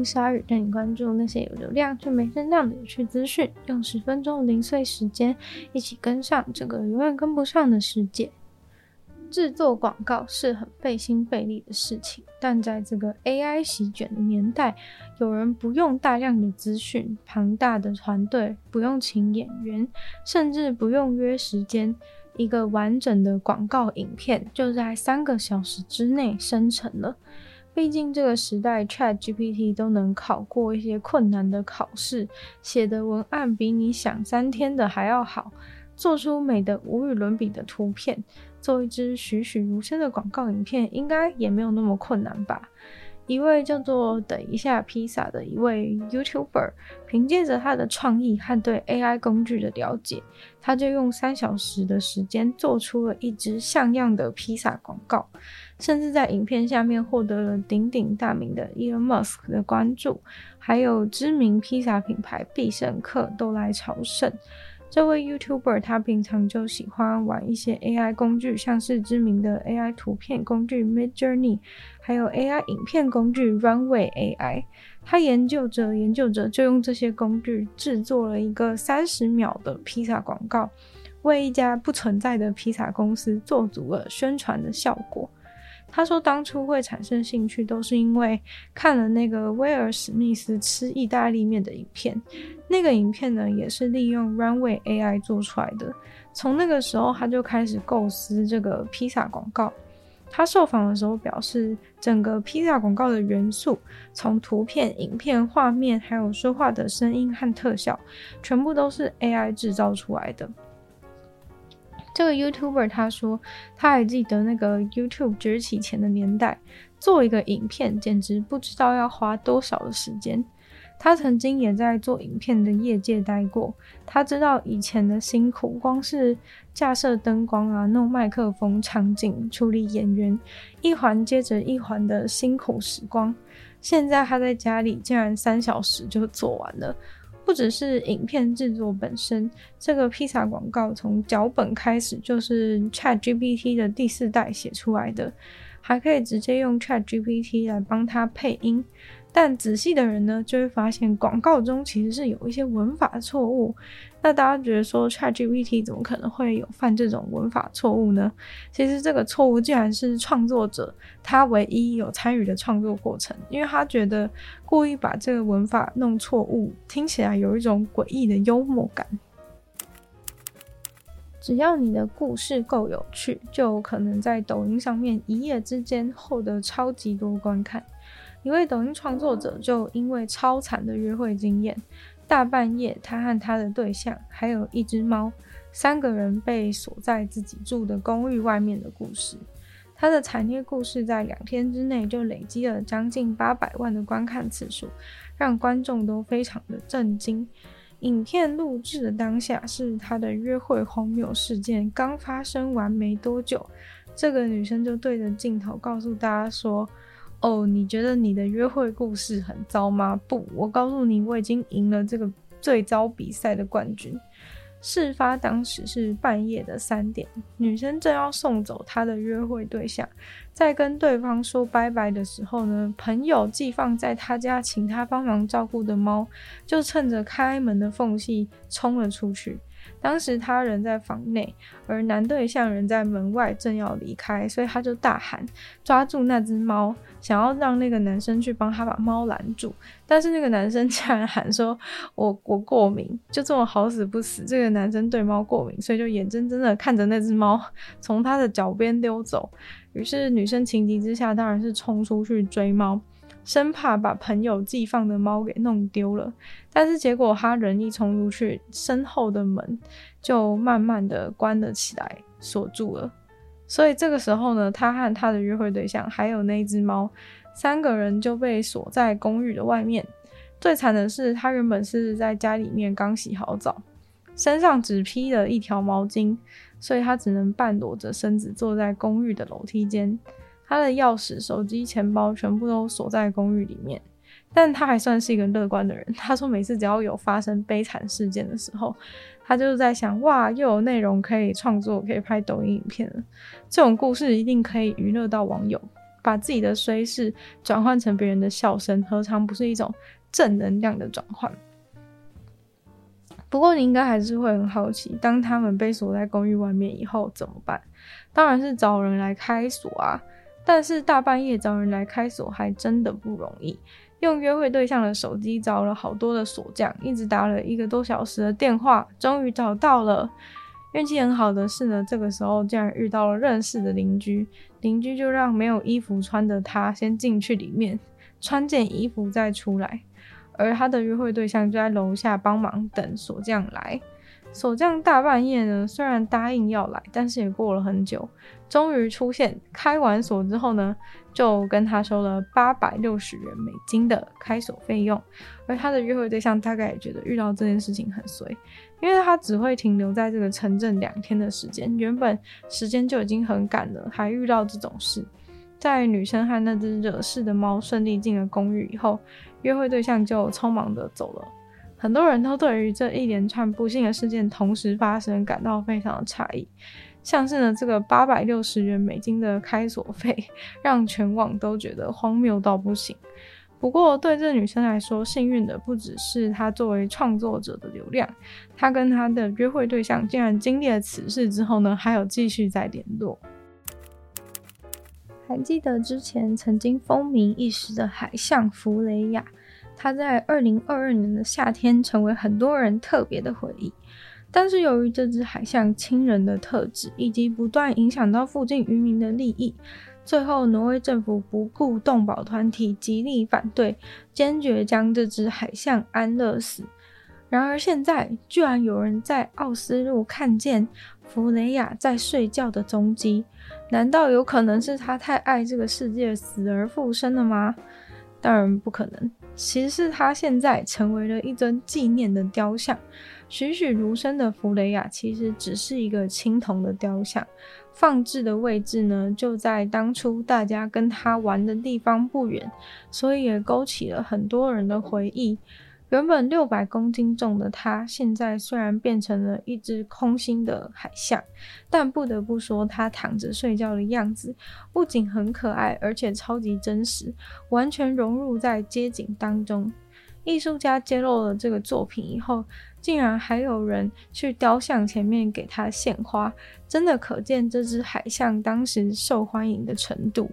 欢迎光临鲨语，带你关注那些有流量却没声量的有趣资讯。用十分钟零碎时间，一起跟上这个永远跟不上的世界。制作广告是很费心费力的事情，但在这个 AI 席卷的年代，有人不用大量的资讯、庞大的团队，不用请演员，甚至不用约时间，一个完整的广告影片就在三个小时之内生成了。毕竟这个时代，ChatGPT 都能考过一些困难的考试，写的文案比你想三天的还要好，做出美的无与伦比的图片。做一支栩栩如生的广告影片，应该也没有那么困难吧？一位叫做“等一下披萨”的一位 YouTuber，凭借着他的创意和对 AI 工具的了解，他就用三小时的时间做出了一支像样的披萨广告，甚至在影片下面获得了鼎鼎大名的 Elon Musk 的关注，还有知名披萨品牌必胜客都来朝圣。这位 YouTuber 他平常就喜欢玩一些 AI 工具，像是知名的 AI 图片工具 Midjourney，还有 AI 影片工具 Runway AI。他研究着研究着，就用这些工具制作了一个三十秒的披萨广告，为一家不存在的披萨公司做足了宣传的效果。他说，当初会产生兴趣，都是因为看了那个威尔史密斯吃意大利面的影片。那个影片呢，也是利用 Runway AI 做出来的。从那个时候，他就开始构思这个披萨广告。他受访的时候表示，整个披萨广告的元素，从图片、影片、画面，还有说话的声音和特效，全部都是 AI 制造出来的。这个 YouTuber 他说，他还记得那个 YouTube 崛起前的年代，做一个影片简直不知道要花多少的时间。他曾经也在做影片的业界待过，他知道以前的辛苦，光是架设灯光啊、弄麦克风、场景、处理演员，一环接着一环的辛苦时光。现在他在家里竟然三小时就做完了。不只是影片制作本身，这个披萨广告从脚本开始就是 ChatGPT 的第四代写出来的，还可以直接用 ChatGPT 来帮他配音。但仔细的人呢，就会发现广告中其实是有一些文法错误。那大家觉得说，ChatGPT 怎么可能会有犯这种文法错误呢？其实这个错误竟然是创作者他唯一有参与的创作过程，因为他觉得故意把这个文法弄错误，听起来有一种诡异的幽默感。只要你的故事够有趣，就可能在抖音上面一夜之间获得超级多观看。一位抖音创作者就因为超惨的约会经验，大半夜他和他的对象还有一只猫，三个人被锁在自己住的公寓外面的故事。他的惨烈故事在两天之内就累积了将近八百万的观看次数，让观众都非常的震惊。影片录制的当下是他的约会荒谬事件刚发生完没多久，这个女生就对着镜头告诉大家说。哦，你觉得你的约会故事很糟吗？不，我告诉你，我已经赢了这个最糟比赛的冠军。事发当时是半夜的三点，女生正要送走她的约会对象，在跟对方说拜拜的时候呢，朋友寄放在她家请她帮忙照顾的猫，就趁着开门的缝隙冲了出去。当时他人在房内，而男对象人在门外，正要离开，所以他就大喊，抓住那只猫，想要让那个男生去帮他把猫拦住。但是那个男生竟然喊说：“我我过敏。”就这么好死不死，这个男生对猫过敏，所以就眼睁睁的看着那只猫从他的脚边溜走。于是女生情急之下，当然是冲出去追猫。生怕把朋友寄放的猫给弄丢了，但是结果他人一冲出去，身后的门就慢慢的关了起来，锁住了。所以这个时候呢，他和他的约会对象还有那只猫，三个人就被锁在公寓的外面。最惨的是，他原本是在家里面刚洗好澡，身上只披了一条毛巾，所以他只能半裸着身子坐在公寓的楼梯间。他的钥匙、手机、钱包全部都锁在公寓里面。但他还算是一个乐观的人。他说，每次只要有发生悲惨事件的时候，他就是在想：哇，又有内容可以创作，可以拍抖音影片了。这种故事一定可以娱乐到网友，把自己的衰事转换成别人的笑声，何尝不是一种正能量的转换？不过你应该还是会很好奇，当他们被锁在公寓外面以后怎么办？当然是找人来开锁啊！但是大半夜找人来开锁还真的不容易。用约会对象的手机找了好多的锁匠，一直打了一个多小时的电话，终于找到了。运气很好的是呢，这个时候竟然遇到了认识的邻居，邻居就让没有衣服穿的他先进去里面，穿件衣服再出来，而他的约会对象就在楼下帮忙等锁匠来。锁匠大半夜呢，虽然答应要来，但是也过了很久，终于出现。开完锁之后呢，就跟他收了八百六十元美金的开锁费用。而他的约会对象大概也觉得遇到这件事情很随，因为他只会停留在这个城镇两天的时间，原本时间就已经很赶了，还遇到这种事。在女生和那只惹事的猫顺利进了公寓以后，约会对象就匆忙的走了。很多人都对于这一连串不幸的事件同时发生感到非常的诧异，像是呢这个八百六十元美金的开锁费，让全网都觉得荒谬到不行。不过对这女生来说，幸运的不只是她作为创作者的流量，她跟她的约会对象竟然经历了此事之后呢，还有继续在联络。还记得之前曾经风靡一时的海象弗雷亚。它在二零二二年的夏天成为很多人特别的回忆，但是由于这只海象亲人的特质以及不断影响到附近渔民的利益，最后挪威政府不顾动保团体极力反对，坚决将这只海象安乐死。然而现在居然有人在奥斯陆看见弗雷亚在睡觉的踪迹，难道有可能是他太爱这个世界死而复生了吗？当然不可能。其实是他现在成为了一尊纪念的雕像，栩栩如生的弗雷亚其实只是一个青铜的雕像，放置的位置呢，就在当初大家跟他玩的地方不远，所以也勾起了很多人的回忆。原本六百公斤重的它，现在虽然变成了一只空心的海象，但不得不说，它躺着睡觉的样子不仅很可爱，而且超级真实，完全融入在街景当中。艺术家揭露了这个作品以后，竟然还有人去雕像前面给它献花，真的可见这只海象当时受欢迎的程度。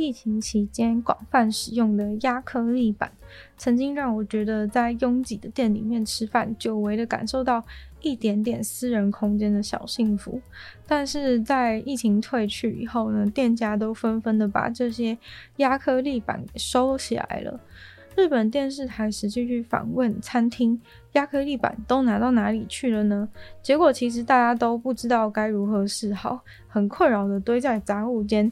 疫情期间广泛使用的亚克力板，曾经让我觉得在拥挤的店里面吃饭，久违的感受到一点点私人空间的小幸福。但是在疫情退去以后呢，店家都纷纷的把这些亚克力板给收起来了。日本电视台实际去访问餐厅，亚克力板都拿到哪里去了呢？结果其实大家都不知道该如何是好，很困扰的堆在杂物间。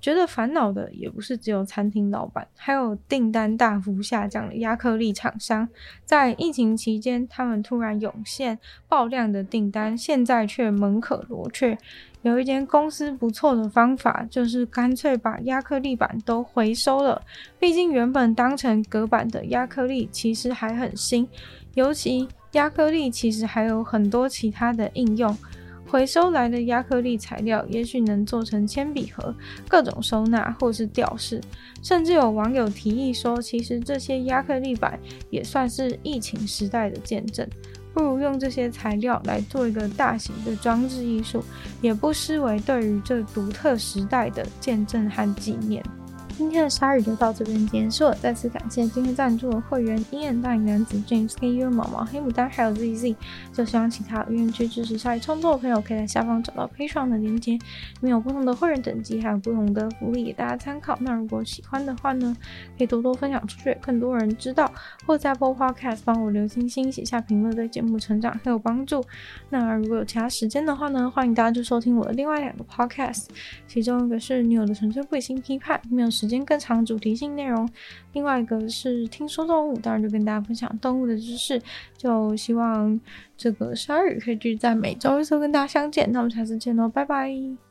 觉得烦恼的也不是只有餐厅老板，还有订单大幅下降的压克力厂商。在疫情期间，他们突然涌现爆量的订单，现在却门可罗雀。有一间公司不错的方法，就是干脆把压克力板都回收了。毕竟原本当成隔板的压克力其实还很新，尤其压克力其实还有很多其他的应用。回收来的亚克力材料，也许能做成铅笔盒、各种收纳或是吊饰，甚至有网友提议说，其实这些亚克力板也算是疫情时代的见证，不如用这些材料来做一个大型的装置艺术，也不失为对于这独特时代的见证和纪念。今天的鲨鱼就到这边结束了。再次感谢今天赞助的会员：鹰眼大龄男子 James、KU、毛毛、黑牡丹，还有 ZZ。就希望其他愿意去支持鲨鱼创作的朋友，可以在下方找到 Patreon 的链接，里面有不同的会员等级，还有不同的福利给大家参考。那如果喜欢的话呢，可以多多分享出去，更多人知道。或在播 Podcast 帮我留星星、写下评论，对节目成长很有帮助。那如果有其他时间的话呢，欢迎大家去收听我的另外两个 Podcast，其中一个是女友的纯粹不理性批判，没有时间更长主题性内容；另外一个是听说动物，当然就跟大家分享动物的知识。就希望这个十二日可以继续在每周一周跟大家相见。那我们下次见喽，拜拜。